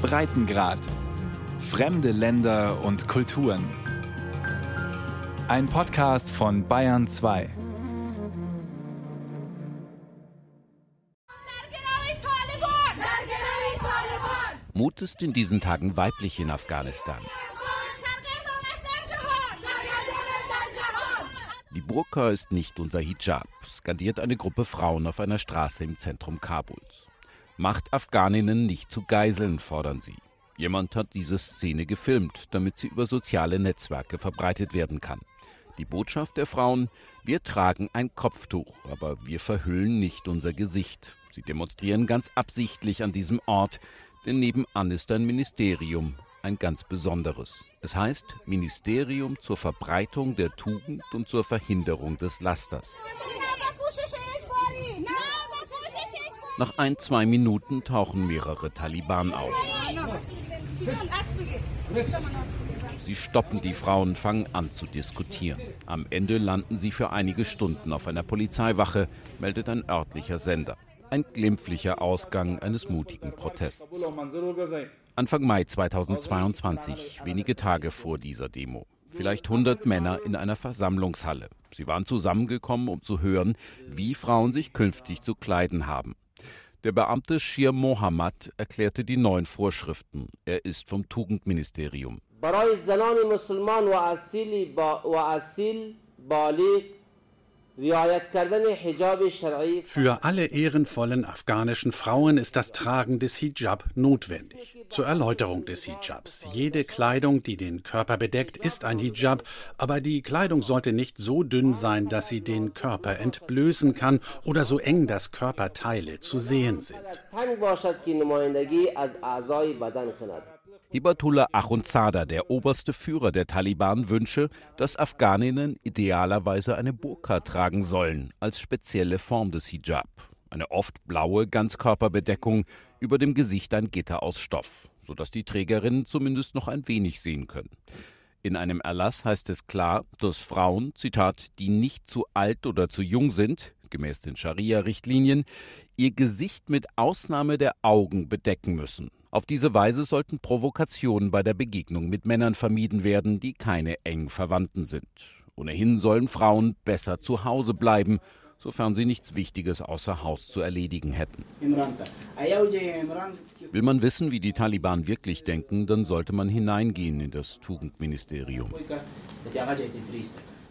Breitengrad. Fremde Länder und Kulturen. Ein Podcast von Bayern 2. Mut ist in diesen Tagen weiblich in Afghanistan. Die Burka ist nicht unser Hijab, skandiert eine Gruppe Frauen auf einer Straße im Zentrum Kabuls. Macht Afghaninnen nicht zu Geiseln, fordern sie. Jemand hat diese Szene gefilmt, damit sie über soziale Netzwerke verbreitet werden kann. Die Botschaft der Frauen, wir tragen ein Kopftuch, aber wir verhüllen nicht unser Gesicht. Sie demonstrieren ganz absichtlich an diesem Ort, denn nebenan ist ein Ministerium, ein ganz besonderes. Es heißt Ministerium zur Verbreitung der Tugend und zur Verhinderung des Lasters. Nach ein, zwei Minuten tauchen mehrere Taliban auf. Sie stoppen die Frauen, fangen an zu diskutieren. Am Ende landen sie für einige Stunden auf einer Polizeiwache, meldet ein örtlicher Sender. Ein glimpflicher Ausgang eines mutigen Protests. Anfang Mai 2022, wenige Tage vor dieser Demo. Vielleicht 100 Männer in einer Versammlungshalle. Sie waren zusammengekommen, um zu hören, wie Frauen sich künftig zu kleiden haben. Der Beamte Shir Mohammad erklärte die neuen Vorschriften. Er ist vom Tugendministerium. Für alle ehrenvollen afghanischen Frauen ist das Tragen des Hijab notwendig. Zur Erläuterung des Hijabs. Jede Kleidung, die den Körper bedeckt, ist ein Hijab, aber die Kleidung sollte nicht so dünn sein, dass sie den Körper entblößen kann oder so eng, dass Körperteile zu sehen sind. Hibatullah Achunzada, der oberste Führer der Taliban, wünsche, dass Afghaninnen idealerweise eine Burka tragen sollen, als spezielle Form des Hijab. Eine oft blaue Ganzkörperbedeckung, über dem Gesicht ein Gitter aus Stoff, sodass die Trägerinnen zumindest noch ein wenig sehen können. In einem Erlass heißt es klar, dass Frauen, Zitat, die nicht zu alt oder zu jung sind, gemäß den Scharia-Richtlinien, ihr Gesicht mit Ausnahme der Augen bedecken müssen. Auf diese Weise sollten Provokationen bei der Begegnung mit Männern vermieden werden, die keine eng Verwandten sind. Ohnehin sollen Frauen besser zu Hause bleiben, sofern sie nichts Wichtiges außer Haus zu erledigen hätten. Will man wissen, wie die Taliban wirklich denken, dann sollte man hineingehen in das Tugendministerium.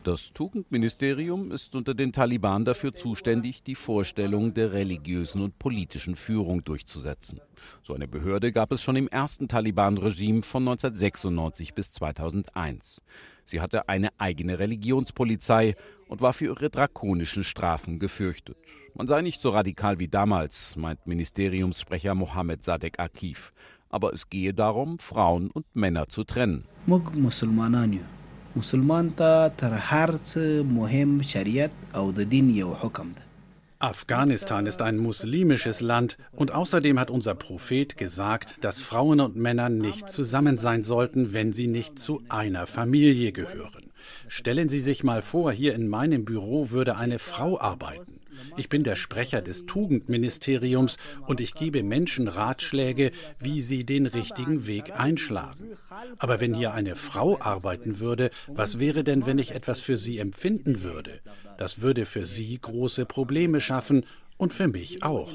Das Tugendministerium ist unter den Taliban dafür zuständig, die Vorstellung der religiösen und politischen Führung durchzusetzen. So eine Behörde gab es schon im ersten Taliban-Regime von 1996 bis 2001. Sie hatte eine eigene Religionspolizei und war für ihre drakonischen Strafen gefürchtet. Man sei nicht so radikal wie damals, meint Ministeriumssprecher Mohammed Sadek Akif. Aber es gehe darum, Frauen und Männer zu trennen. مسلمان ته تر هر څه مهم شریعت او د دین یو حکم ده Afghanistan ist ein muslimisches Land und außerdem hat unser Prophet gesagt, dass Frauen und Männer nicht zusammen sein sollten, wenn sie nicht zu einer Familie gehören. Stellen Sie sich mal vor, hier in meinem Büro würde eine Frau arbeiten. Ich bin der Sprecher des Tugendministeriums und ich gebe Menschen Ratschläge, wie sie den richtigen Weg einschlagen. Aber wenn hier eine Frau arbeiten würde, was wäre denn, wenn ich etwas für sie empfinden würde? Das würde für sie große Probleme schaffen und für mich auch.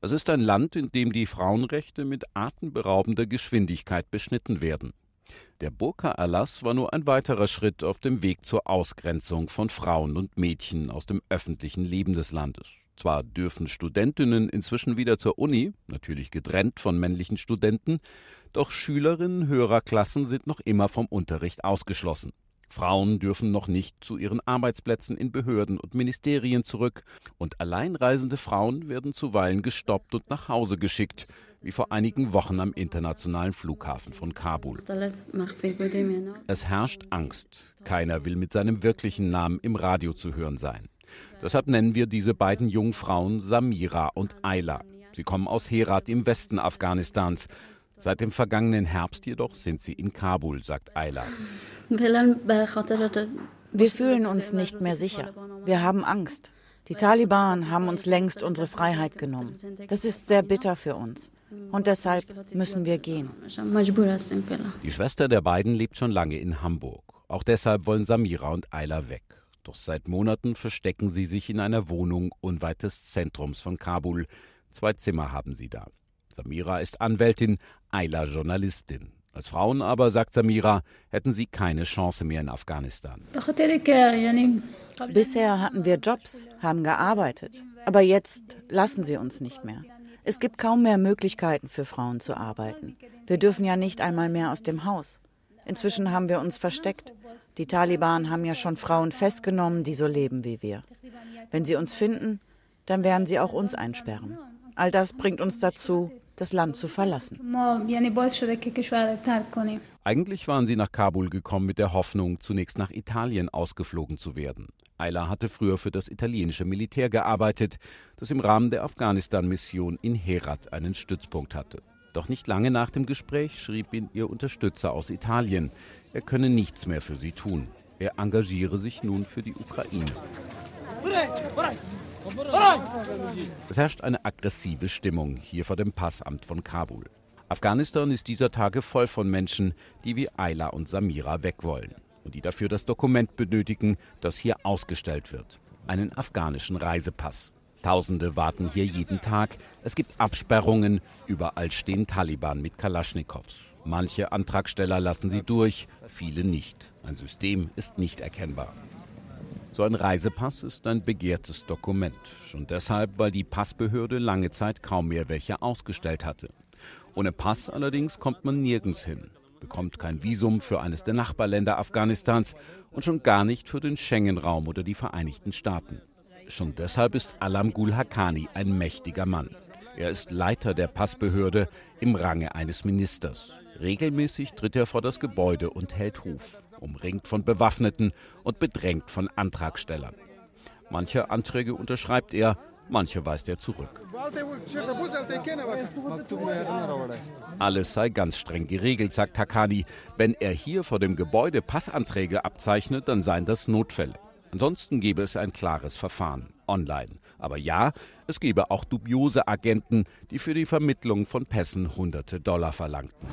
Es ist ein Land, in dem die Frauenrechte mit atemberaubender Geschwindigkeit beschnitten werden. Der Burka-Erlass war nur ein weiterer Schritt auf dem Weg zur Ausgrenzung von Frauen und Mädchen aus dem öffentlichen Leben des Landes. Zwar dürfen Studentinnen inzwischen wieder zur Uni, natürlich getrennt von männlichen Studenten, doch Schülerinnen höherer Klassen sind noch immer vom Unterricht ausgeschlossen. Frauen dürfen noch nicht zu ihren Arbeitsplätzen in Behörden und Ministerien zurück, und alleinreisende Frauen werden zuweilen gestoppt und nach Hause geschickt, wie vor einigen Wochen am internationalen Flughafen von Kabul. Es herrscht Angst. Keiner will mit seinem wirklichen Namen im Radio zu hören sein. Deshalb nennen wir diese beiden jungen Frauen Samira und Ayla. Sie kommen aus Herat im Westen Afghanistans. Seit dem vergangenen Herbst jedoch sind sie in Kabul, sagt Ayla. Wir fühlen uns nicht mehr sicher. Wir haben Angst. Die Taliban haben uns längst unsere Freiheit genommen. Das ist sehr bitter für uns. Und deshalb müssen wir gehen. Die Schwester der beiden lebt schon lange in Hamburg. Auch deshalb wollen Samira und Ayla weg. Doch seit Monaten verstecken sie sich in einer Wohnung unweit des Zentrums von Kabul. Zwei Zimmer haben sie da. Samira ist Anwältin, Ayla Journalistin. Als Frauen aber, sagt Samira, hätten sie keine Chance mehr in Afghanistan. Bisher hatten wir Jobs, haben gearbeitet. Aber jetzt lassen sie uns nicht mehr. Es gibt kaum mehr Möglichkeiten für Frauen zu arbeiten. Wir dürfen ja nicht einmal mehr aus dem Haus. Inzwischen haben wir uns versteckt. Die Taliban haben ja schon Frauen festgenommen, die so leben wie wir. Wenn sie uns finden, dann werden sie auch uns einsperren. All das bringt uns dazu, das Land zu verlassen. Eigentlich waren sie nach Kabul gekommen mit der Hoffnung, zunächst nach Italien ausgeflogen zu werden. Ayla hatte früher für das italienische Militär gearbeitet, das im Rahmen der Afghanistan-Mission in Herat einen Stützpunkt hatte. Doch nicht lange nach dem Gespräch schrieb ihn ihr Unterstützer aus Italien, er könne nichts mehr für sie tun. Er engagiere sich nun für die Ukraine. Es herrscht eine aggressive Stimmung hier vor dem Passamt von Kabul. Afghanistan ist dieser Tage voll von Menschen, die wie Ayla und Samira weg wollen und die dafür das Dokument benötigen, das hier ausgestellt wird. Einen afghanischen Reisepass. Tausende warten hier jeden Tag. Es gibt Absperrungen. Überall stehen Taliban mit Kalaschnikows. Manche Antragsteller lassen sie durch, viele nicht. Ein System ist nicht erkennbar. So ein Reisepass ist ein begehrtes Dokument. Schon deshalb, weil die Passbehörde lange Zeit kaum mehr welche ausgestellt hatte. Ohne Pass allerdings kommt man nirgends hin, bekommt kein Visum für eines der Nachbarländer Afghanistans und schon gar nicht für den Schengen-Raum oder die Vereinigten Staaten. Schon deshalb ist Alam Gul Haqqani ein mächtiger Mann. Er ist Leiter der Passbehörde im Range eines Ministers. Regelmäßig tritt er vor das Gebäude und hält Huf, umringt von Bewaffneten und bedrängt von Antragstellern. Manche Anträge unterschreibt er, manche weist er zurück. Alles sei ganz streng geregelt, sagt Takani. Wenn er hier vor dem Gebäude Passanträge abzeichnet, dann seien das Notfälle. Ansonsten gäbe es ein klares Verfahren online. Aber ja, es gäbe auch dubiose Agenten, die für die Vermittlung von Pässen hunderte Dollar verlangten.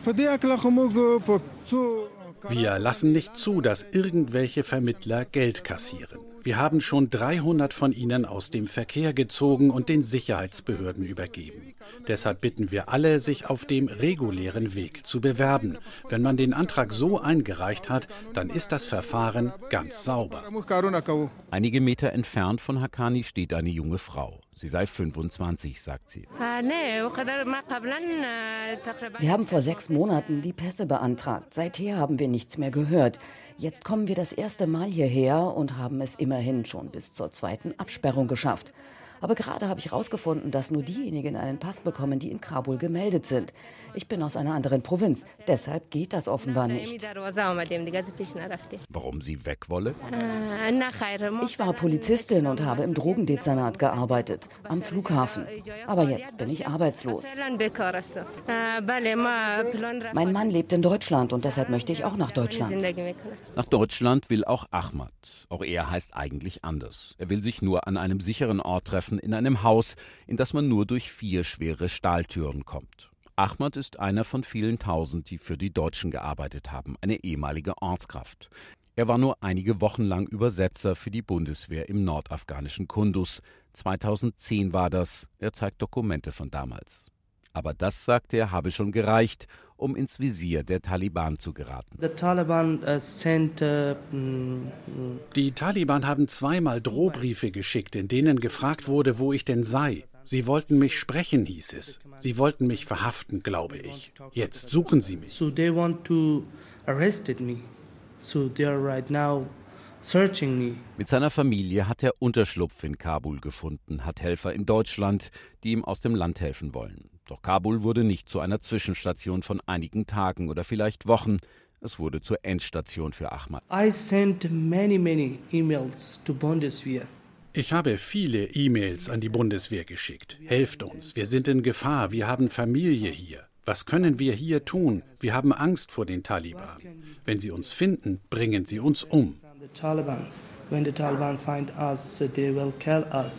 Wir lassen nicht zu, dass irgendwelche Vermittler Geld kassieren. Wir haben schon 300 von ihnen aus dem Verkehr gezogen und den Sicherheitsbehörden übergeben. Deshalb bitten wir alle, sich auf dem regulären Weg zu bewerben. Wenn man den Antrag so eingereicht hat, dann ist das Verfahren ganz sauber. Einige Meter entfernt von Hakani steht eine junge Frau. Sie sei 25, sagt sie. Wir haben vor sechs Monaten die Pässe beantragt. Seither haben wir nichts mehr gehört. Jetzt kommen wir das erste Mal hierher und haben es immerhin schon bis zur zweiten Absperrung geschafft. Aber gerade habe ich herausgefunden, dass nur diejenigen einen Pass bekommen, die in Kabul gemeldet sind. Ich bin aus einer anderen Provinz. Deshalb geht das offenbar nicht. Warum sie weg wolle? Ich war Polizistin und habe im Drogendezernat gearbeitet, am Flughafen. Aber jetzt bin ich arbeitslos. Mein Mann lebt in Deutschland und deshalb möchte ich auch nach Deutschland. Nach Deutschland will auch Ahmad. Auch er heißt eigentlich anders. Er will sich nur an einem sicheren Ort treffen, in einem Haus, in das man nur durch vier schwere Stahltüren kommt. Ahmad ist einer von vielen tausend, die für die Deutschen gearbeitet haben, eine ehemalige Ortskraft. Er war nur einige Wochen lang Übersetzer für die Bundeswehr im nordafghanischen Kundus. 2010 war das. Er zeigt Dokumente von damals. Aber das, sagt er, habe schon gereicht, um ins Visier der Taliban zu geraten. Uh, uh, die Taliban haben zweimal Drohbriefe geschickt, in denen gefragt wurde, wo ich denn sei. Sie wollten mich sprechen, hieß es. Sie wollten mich verhaften, glaube ich. Jetzt suchen sie mich. So they want to arrested me. So they are right now. Mit seiner Familie hat er Unterschlupf in Kabul gefunden, hat Helfer in Deutschland, die ihm aus dem Land helfen wollen. Doch Kabul wurde nicht zu einer Zwischenstation von einigen Tagen oder vielleicht Wochen. Es wurde zur Endstation für Ahmad. I sent many, many emails to Bundeswehr. Ich habe viele E-Mails an die Bundeswehr geschickt. Helft uns, wir sind in Gefahr, wir haben Familie hier. Was können wir hier tun? Wir haben Angst vor den Taliban. Wenn sie uns finden, bringen sie uns um.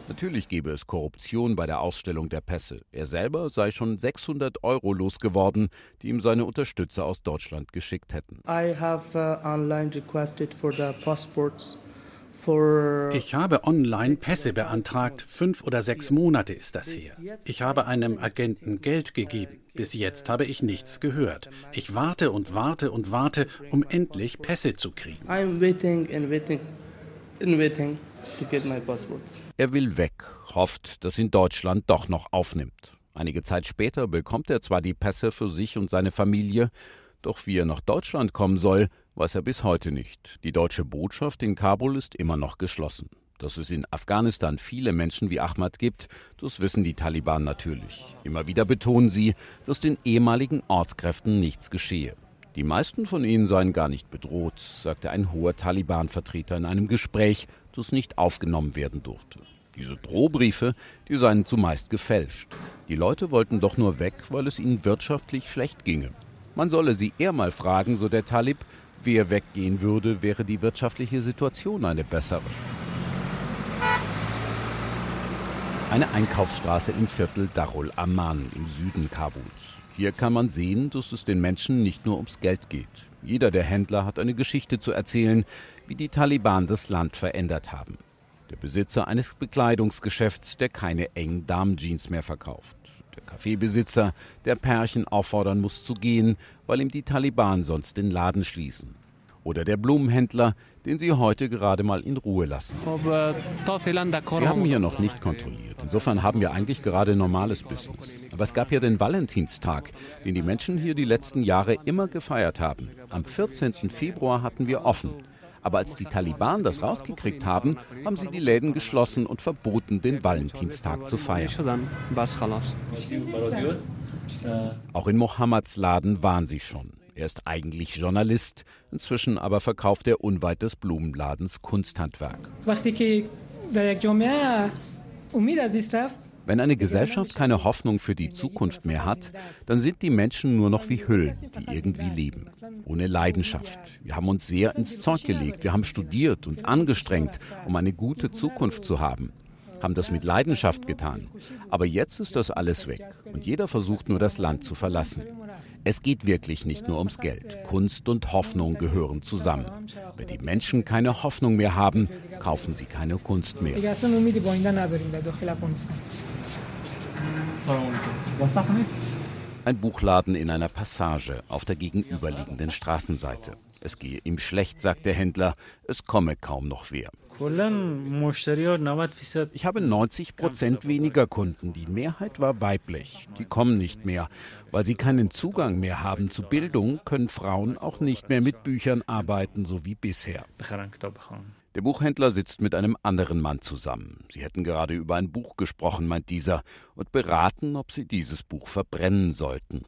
Natürlich gebe es Korruption bei der Ausstellung der Pässe. Er selber sei schon 600 Euro losgeworden, die ihm seine Unterstützer aus Deutschland geschickt hätten. I have uh, online requested for the passports ich habe online Pässe beantragt. Fünf oder sechs Monate ist das her. Ich habe einem Agenten Geld gegeben. Bis jetzt habe ich nichts gehört. Ich warte und warte und warte, um endlich Pässe zu kriegen. Er will weg, hofft, dass ihn Deutschland doch noch aufnimmt. Einige Zeit später bekommt er zwar die Pässe für sich und seine Familie, doch wie er nach Deutschland kommen soll, weiß er bis heute nicht. Die deutsche Botschaft in Kabul ist immer noch geschlossen. Dass es in Afghanistan viele Menschen wie Ahmad gibt, das wissen die Taliban natürlich. Immer wieder betonen sie, dass den ehemaligen Ortskräften nichts geschehe. Die meisten von ihnen seien gar nicht bedroht, sagte ein hoher Taliban-Vertreter in einem Gespräch, das nicht aufgenommen werden durfte. Diese Drohbriefe, die seien zumeist gefälscht. Die Leute wollten doch nur weg, weil es ihnen wirtschaftlich schlecht ginge. Man solle sie eher mal fragen, so der Talib, wer weggehen würde, wäre die wirtschaftliche Situation eine bessere. Eine Einkaufsstraße im Viertel Darul Aman im Süden Kabuls. Hier kann man sehen, dass es den Menschen nicht nur ums Geld geht. Jeder der Händler hat eine Geschichte zu erzählen, wie die Taliban das Land verändert haben. Der Besitzer eines Bekleidungsgeschäfts, der keine engen Damenjeans mehr verkauft. Der Kaffeebesitzer, der Pärchen auffordern muss zu gehen, weil ihm die Taliban sonst den Laden schließen. Oder der Blumenhändler, den sie heute gerade mal in Ruhe lassen. Sie haben hier noch nicht kontrolliert. Insofern haben wir eigentlich gerade normales Business. Aber es gab ja den Valentinstag, den die Menschen hier die letzten Jahre immer gefeiert haben. Am 14. Februar hatten wir offen. Aber als die Taliban das rausgekriegt haben, haben sie die Läden geschlossen und verboten, den Valentinstag zu feiern. Auch in Mohammeds Laden waren sie schon. Er ist eigentlich Journalist, inzwischen aber verkauft er unweit des Blumenladens Kunsthandwerk. Wenn eine Gesellschaft keine Hoffnung für die Zukunft mehr hat, dann sind die Menschen nur noch wie Hüllen, die irgendwie leben, ohne Leidenschaft. Wir haben uns sehr ins Zeug gelegt, wir haben studiert, uns angestrengt, um eine gute Zukunft zu haben, haben das mit Leidenschaft getan. Aber jetzt ist das alles weg und jeder versucht nur das Land zu verlassen. Es geht wirklich nicht nur ums Geld. Kunst und Hoffnung gehören zusammen. Wenn die Menschen keine Hoffnung mehr haben, kaufen sie keine Kunst mehr. Ein Buchladen in einer Passage auf der gegenüberliegenden Straßenseite. Es gehe ihm schlecht, sagt der Händler, es komme kaum noch wer. Ich habe 90 Prozent weniger Kunden. Die Mehrheit war weiblich. Die kommen nicht mehr. Weil sie keinen Zugang mehr haben zu Bildung, können Frauen auch nicht mehr mit Büchern arbeiten, so wie bisher. Der Buchhändler sitzt mit einem anderen Mann zusammen. Sie hätten gerade über ein Buch gesprochen, meint dieser, und beraten, ob sie dieses Buch verbrennen sollten.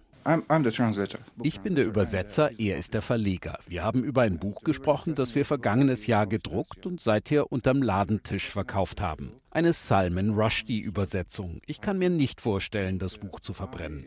Ich bin der Übersetzer, er ist der Verleger. Wir haben über ein Buch gesprochen, das wir vergangenes Jahr gedruckt und seither unterm Ladentisch verkauft haben. Eine Salman Rushdie-Übersetzung. Ich kann mir nicht vorstellen, das Buch zu verbrennen.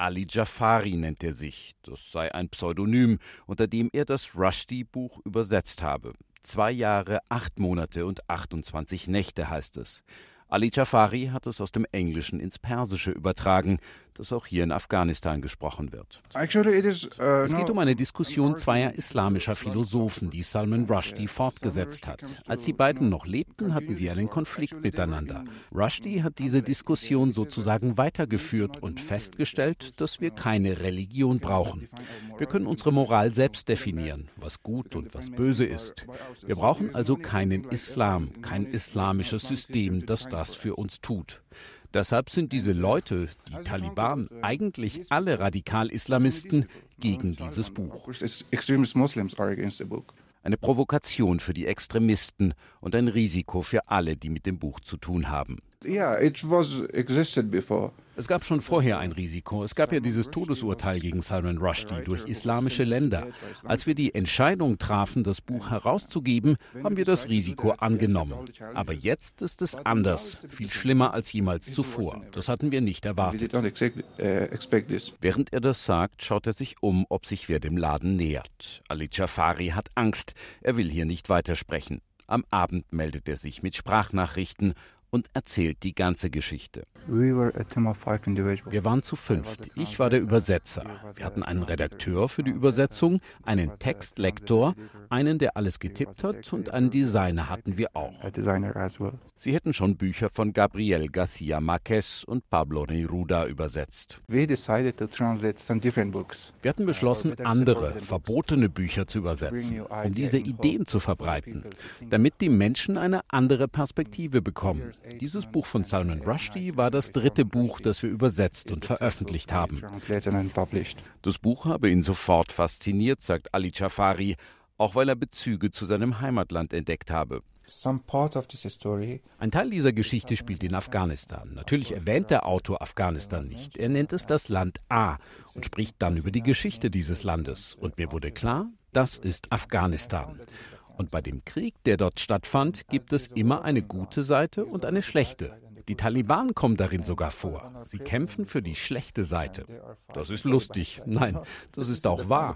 Ali Jafari nennt er sich. Das sei ein Pseudonym, unter dem er das Rushdie-Buch übersetzt habe. Zwei Jahre, acht Monate und 28 Nächte heißt es. Ali Jafari hat es aus dem Englischen ins Persische übertragen, das auch hier in Afghanistan gesprochen wird. Uh, es geht um eine Diskussion zweier islamischer Philosophen, die Salman Rushdie fortgesetzt hat. Als die beiden noch lebten, hatten sie einen Konflikt miteinander. Rushdie hat diese Diskussion sozusagen weitergeführt und festgestellt, dass wir keine Religion brauchen. Wir können unsere Moral selbst definieren, was gut und was böse ist. Wir brauchen also keinen Islam, kein islamisches System, das das für uns tut. Deshalb sind diese Leute, die Taliban, eigentlich alle Radikal-Islamisten gegen dieses Buch. Eine Provokation für die Extremisten und ein Risiko für alle, die mit dem Buch zu tun haben. Yeah, it was existed before. Es gab schon vorher ein Risiko. Es gab ja dieses Todesurteil gegen Salman Rushdie durch islamische Länder. Als wir die Entscheidung trafen, das Buch herauszugeben, haben wir das Risiko angenommen. Aber jetzt ist es anders, viel schlimmer als jemals zuvor. Das hatten wir nicht erwartet. uh, Während er das sagt, schaut er sich um, ob sich wer dem Laden nähert. Ali Jafari hat Angst. Er will hier nicht weitersprechen. Am Abend meldet er sich mit Sprachnachrichten und erzählt die ganze Geschichte. Wir waren zu fünft. Ich war der Übersetzer. Wir hatten einen Redakteur für die Übersetzung, einen Textlektor, einen, der alles getippt hat und einen Designer hatten wir auch. Sie hätten schon Bücher von Gabriel García Márquez und Pablo Neruda übersetzt. Wir hatten beschlossen, andere, verbotene Bücher zu übersetzen, um diese Ideen zu verbreiten, damit die Menschen eine andere Perspektive bekommen. Dieses Buch von Salman Rushdie war das dritte Buch, das wir übersetzt und veröffentlicht haben. Das Buch habe ihn sofort fasziniert, sagt Ali Jafari, auch weil er Bezüge zu seinem Heimatland entdeckt habe. Ein Teil dieser Geschichte spielt in Afghanistan. Natürlich erwähnt der Autor Afghanistan nicht. Er nennt es das Land A und spricht dann über die Geschichte dieses Landes. Und mir wurde klar, das ist Afghanistan. Und bei dem Krieg, der dort stattfand, gibt es immer eine gute Seite und eine schlechte. Die Taliban kommen darin sogar vor. Sie kämpfen für die schlechte Seite. Das ist lustig. Nein, das ist auch wahr.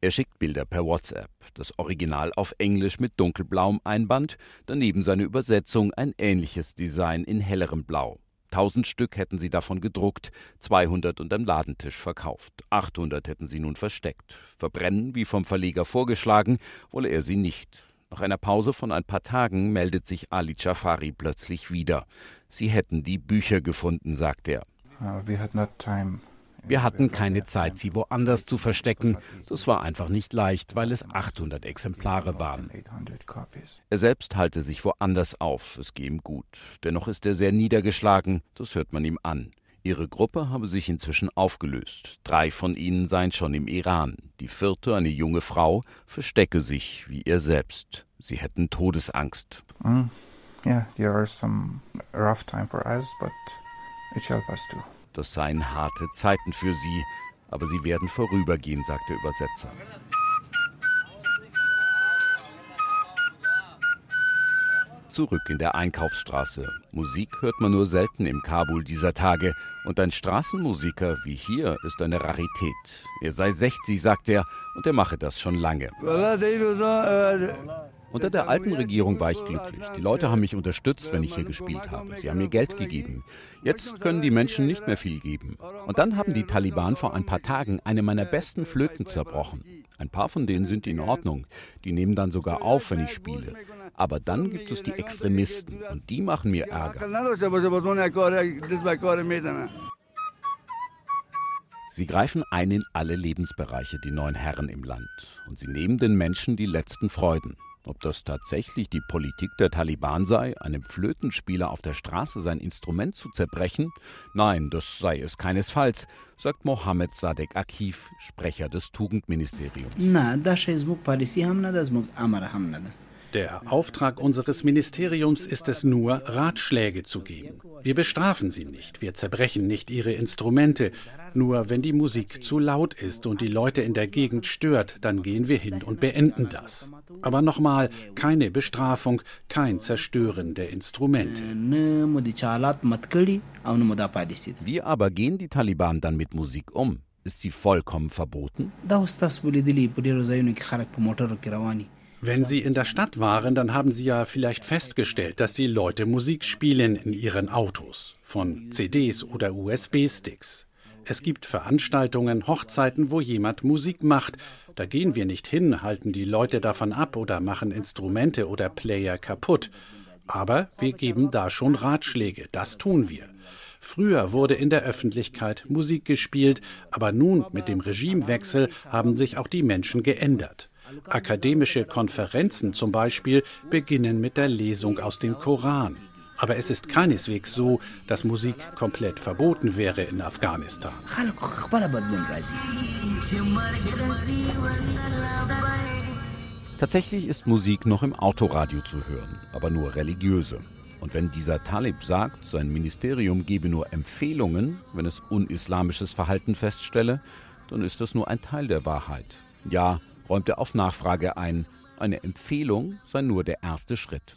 Er schickt Bilder per WhatsApp. Das Original auf Englisch mit dunkelblauem Einband, daneben seine Übersetzung ein ähnliches Design in hellerem Blau. 1000 Stück hätten sie davon gedruckt, 200 unterm Ladentisch verkauft. 800 hätten sie nun versteckt. Verbrennen, wie vom Verleger vorgeschlagen, wolle er sie nicht. Nach einer Pause von ein paar Tagen meldet sich Ali Jafari plötzlich wieder. Sie hätten die Bücher gefunden, sagt er. Wir hatten keine Zeit, sie woanders zu verstecken. Das war einfach nicht leicht, weil es 800 Exemplare waren. Er selbst halte sich woanders auf, es gehe ihm gut. Dennoch ist er sehr niedergeschlagen, das hört man ihm an. Ihre Gruppe habe sich inzwischen aufgelöst. Drei von ihnen seien schon im Iran. Die vierte, eine junge Frau, verstecke sich wie er selbst. Sie hätten Todesangst. Mm, yeah, there are some rough time for us, but it shall pass too. Das seien harte Zeiten für sie, aber sie werden vorübergehen, sagt der Übersetzer. Zurück in der Einkaufsstraße. Musik hört man nur selten im Kabul dieser Tage. Und ein Straßenmusiker wie hier ist eine Rarität. Er sei 60, sagt er, und er mache das schon lange. Unter der alten Regierung war ich glücklich. Die Leute haben mich unterstützt, wenn ich hier gespielt habe. Sie haben mir Geld gegeben. Jetzt können die Menschen nicht mehr viel geben. Und dann haben die Taliban vor ein paar Tagen eine meiner besten Flöten zerbrochen. Ein paar von denen sind in Ordnung. Die nehmen dann sogar auf, wenn ich spiele. Aber dann gibt es die Extremisten und die machen mir Ärger. Sie greifen ein in alle Lebensbereiche, die neuen Herren im Land. Und sie nehmen den Menschen die letzten Freuden. Ob das tatsächlich die Politik der Taliban sei, einem Flötenspieler auf der Straße sein Instrument zu zerbrechen? Nein, das sei es keinesfalls, sagt Mohammed Sadek Akif, Sprecher des Tugendministeriums. Der Auftrag unseres Ministeriums ist es nur, Ratschläge zu geben. Wir bestrafen sie nicht, wir zerbrechen nicht ihre Instrumente. Nur wenn die Musik zu laut ist und die Leute in der Gegend stört, dann gehen wir hin und beenden das. Aber nochmal, keine Bestrafung, kein Zerstören der Instrumente. Wie aber gehen die Taliban dann mit Musik um? Ist sie vollkommen verboten? Wenn Sie in der Stadt waren, dann haben Sie ja vielleicht festgestellt, dass die Leute Musik spielen in ihren Autos, von CDs oder USB-Sticks. Es gibt Veranstaltungen, Hochzeiten, wo jemand Musik macht. Da gehen wir nicht hin, halten die Leute davon ab oder machen Instrumente oder Player kaputt. Aber wir geben da schon Ratschläge, das tun wir. Früher wurde in der Öffentlichkeit Musik gespielt, aber nun mit dem Regimewechsel haben sich auch die Menschen geändert. Akademische Konferenzen zum Beispiel beginnen mit der Lesung aus dem Koran. Aber es ist keineswegs so, dass Musik komplett verboten wäre in Afghanistan. Tatsächlich ist Musik noch im Autoradio zu hören, aber nur religiöse. Und wenn dieser Talib sagt, sein Ministerium gebe nur Empfehlungen, wenn es unislamisches Verhalten feststelle, dann ist das nur ein Teil der Wahrheit. Ja, räumt er auf Nachfrage ein, eine Empfehlung sei nur der erste Schritt.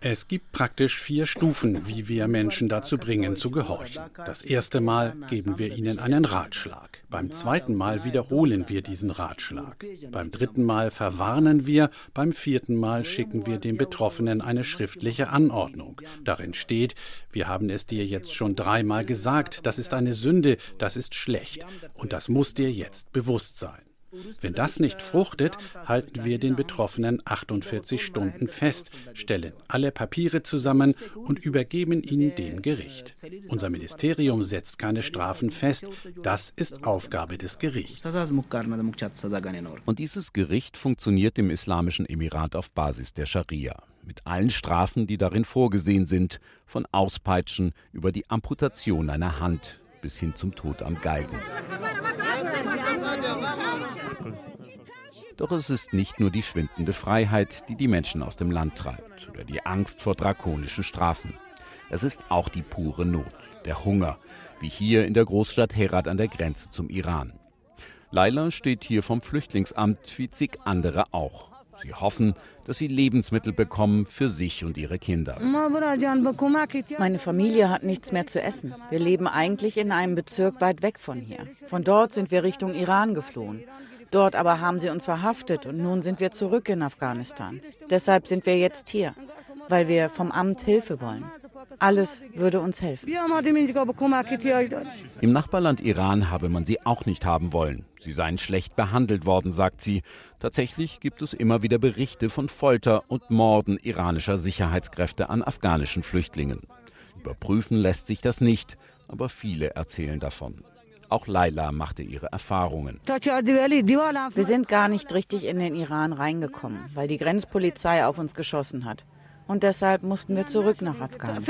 Es gibt praktisch vier Stufen, wie wir Menschen dazu bringen, zu gehorchen. Das erste Mal geben wir ihnen einen Ratschlag. Beim zweiten Mal wiederholen wir diesen Ratschlag. Beim dritten Mal verwarnen wir. Beim vierten Mal schicken wir dem Betroffenen eine schriftliche Anordnung. Darin steht, wir haben es dir jetzt schon dreimal gesagt, das ist eine Sünde, das ist schlecht. Und das muss dir jetzt bewusst sein. Wenn das nicht fruchtet, halten wir den Betroffenen 48 Stunden fest, stellen alle Papiere zusammen und übergeben ihn dem Gericht. Unser Ministerium setzt keine Strafen fest, das ist Aufgabe des Gerichts. Und dieses Gericht funktioniert im Islamischen Emirat auf Basis der Scharia mit allen Strafen, die darin vorgesehen sind, von Auspeitschen über die Amputation einer Hand bis hin zum Tod am Galgen. Doch es ist nicht nur die schwindende Freiheit, die die Menschen aus dem Land treibt oder die Angst vor drakonischen Strafen. Es ist auch die pure Not, der Hunger, wie hier in der Großstadt Herat an der Grenze zum Iran. Laila steht hier vom Flüchtlingsamt wie zig andere auch. Sie hoffen, dass sie Lebensmittel bekommen für sich und ihre Kinder. Meine Familie hat nichts mehr zu essen. Wir leben eigentlich in einem Bezirk weit weg von hier. Von dort sind wir Richtung Iran geflohen. Dort aber haben sie uns verhaftet und nun sind wir zurück in Afghanistan. Deshalb sind wir jetzt hier, weil wir vom Amt Hilfe wollen. Alles würde uns helfen. Im Nachbarland Iran habe man sie auch nicht haben wollen. Sie seien schlecht behandelt worden, sagt sie. Tatsächlich gibt es immer wieder Berichte von Folter und Morden iranischer Sicherheitskräfte an afghanischen Flüchtlingen. Überprüfen lässt sich das nicht, aber viele erzählen davon. Auch Laila machte ihre Erfahrungen. Wir sind gar nicht richtig in den Iran reingekommen, weil die Grenzpolizei auf uns geschossen hat. Und deshalb mussten wir zurück nach Afghanistan.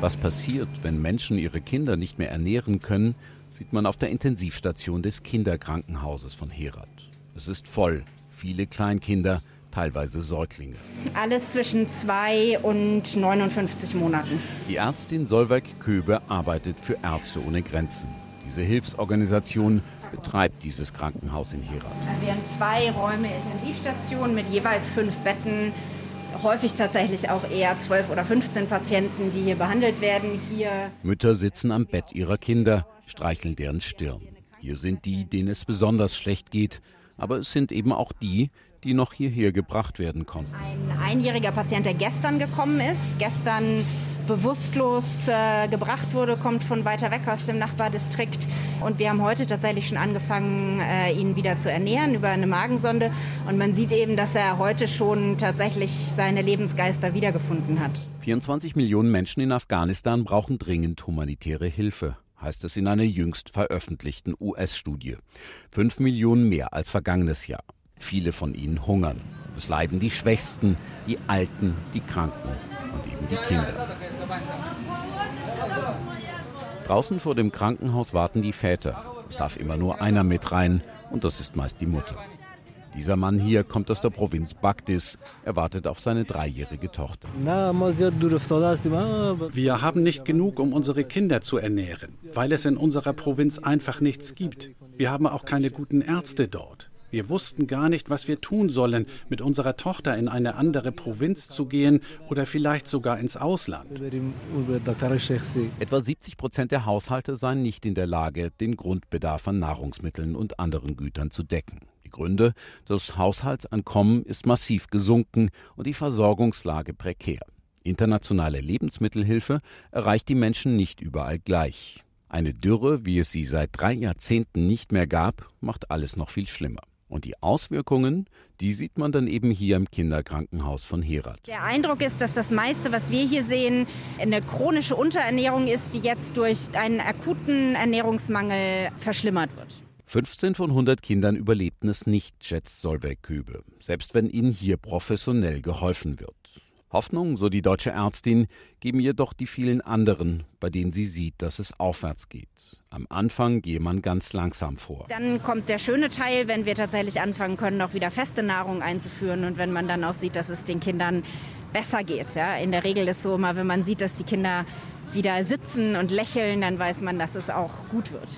Was passiert, wenn Menschen ihre Kinder nicht mehr ernähren können, sieht man auf der Intensivstation des Kinderkrankenhauses von Herat. Es ist voll, viele Kleinkinder, teilweise Säuglinge. Alles zwischen zwei und 59 Monaten. Die Ärztin Solveig Köbe arbeitet für Ärzte ohne Grenzen. Diese Hilfsorganisation betreibt dieses Krankenhaus in Herat. Wir haben zwei Räume Intensivstation mit jeweils fünf Betten. Häufig tatsächlich auch eher 12 oder 15 Patienten, die hier behandelt werden. Hier Mütter sitzen am Bett ihrer Kinder, streicheln deren Stirn. Hier sind die, denen es besonders schlecht geht, aber es sind eben auch die, die noch hierher gebracht werden konnten. Ein einjähriger Patient, der gestern gekommen ist, gestern bewusstlos äh, gebracht wurde, kommt von weiter weg aus dem Nachbardistrikt. Und wir haben heute tatsächlich schon angefangen, äh, ihn wieder zu ernähren über eine Magensonde. Und man sieht eben, dass er heute schon tatsächlich seine Lebensgeister wiedergefunden hat. 24 Millionen Menschen in Afghanistan brauchen dringend humanitäre Hilfe heißt es in einer jüngst veröffentlichten US-Studie. Fünf Millionen mehr als vergangenes Jahr. Viele von ihnen hungern. Es leiden die Schwächsten, die Alten, die Kranken und eben die Kinder. Draußen vor dem Krankenhaus warten die Väter. Es darf immer nur einer mit rein und das ist meist die Mutter. Dieser Mann hier kommt aus der Provinz Bagdis. Er wartet auf seine dreijährige Tochter. Wir haben nicht genug, um unsere Kinder zu ernähren, weil es in unserer Provinz einfach nichts gibt. Wir haben auch keine guten Ärzte dort. Wir wussten gar nicht, was wir tun sollen, mit unserer Tochter in eine andere Provinz zu gehen oder vielleicht sogar ins Ausland. Etwa 70 Prozent der Haushalte seien nicht in der Lage, den Grundbedarf an Nahrungsmitteln und anderen Gütern zu decken. Die Gründe, das Haushaltsankommen ist massiv gesunken und die Versorgungslage prekär. Internationale Lebensmittelhilfe erreicht die Menschen nicht überall gleich. Eine Dürre, wie es sie seit drei Jahrzehnten nicht mehr gab, macht alles noch viel schlimmer. Und die Auswirkungen, die sieht man dann eben hier im Kinderkrankenhaus von Herat. Der Eindruck ist, dass das meiste, was wir hier sehen, eine chronische Unterernährung ist, die jetzt durch einen akuten Ernährungsmangel verschlimmert wird. 15 von 100 Kindern überlebten es nicht, schätzt Solveig Kübe, selbst wenn ihnen hier professionell geholfen wird. Hoffnung, so die deutsche Ärztin, geben jedoch die vielen anderen, bei denen sie sieht, dass es aufwärts geht. Am Anfang gehe man ganz langsam vor. Dann kommt der schöne Teil, wenn wir tatsächlich anfangen können, auch wieder feste Nahrung einzuführen und wenn man dann auch sieht, dass es den Kindern besser geht. Ja? In der Regel ist so immer, wenn man sieht, dass die Kinder wieder sitzen und lächeln, dann weiß man, dass es auch gut wird.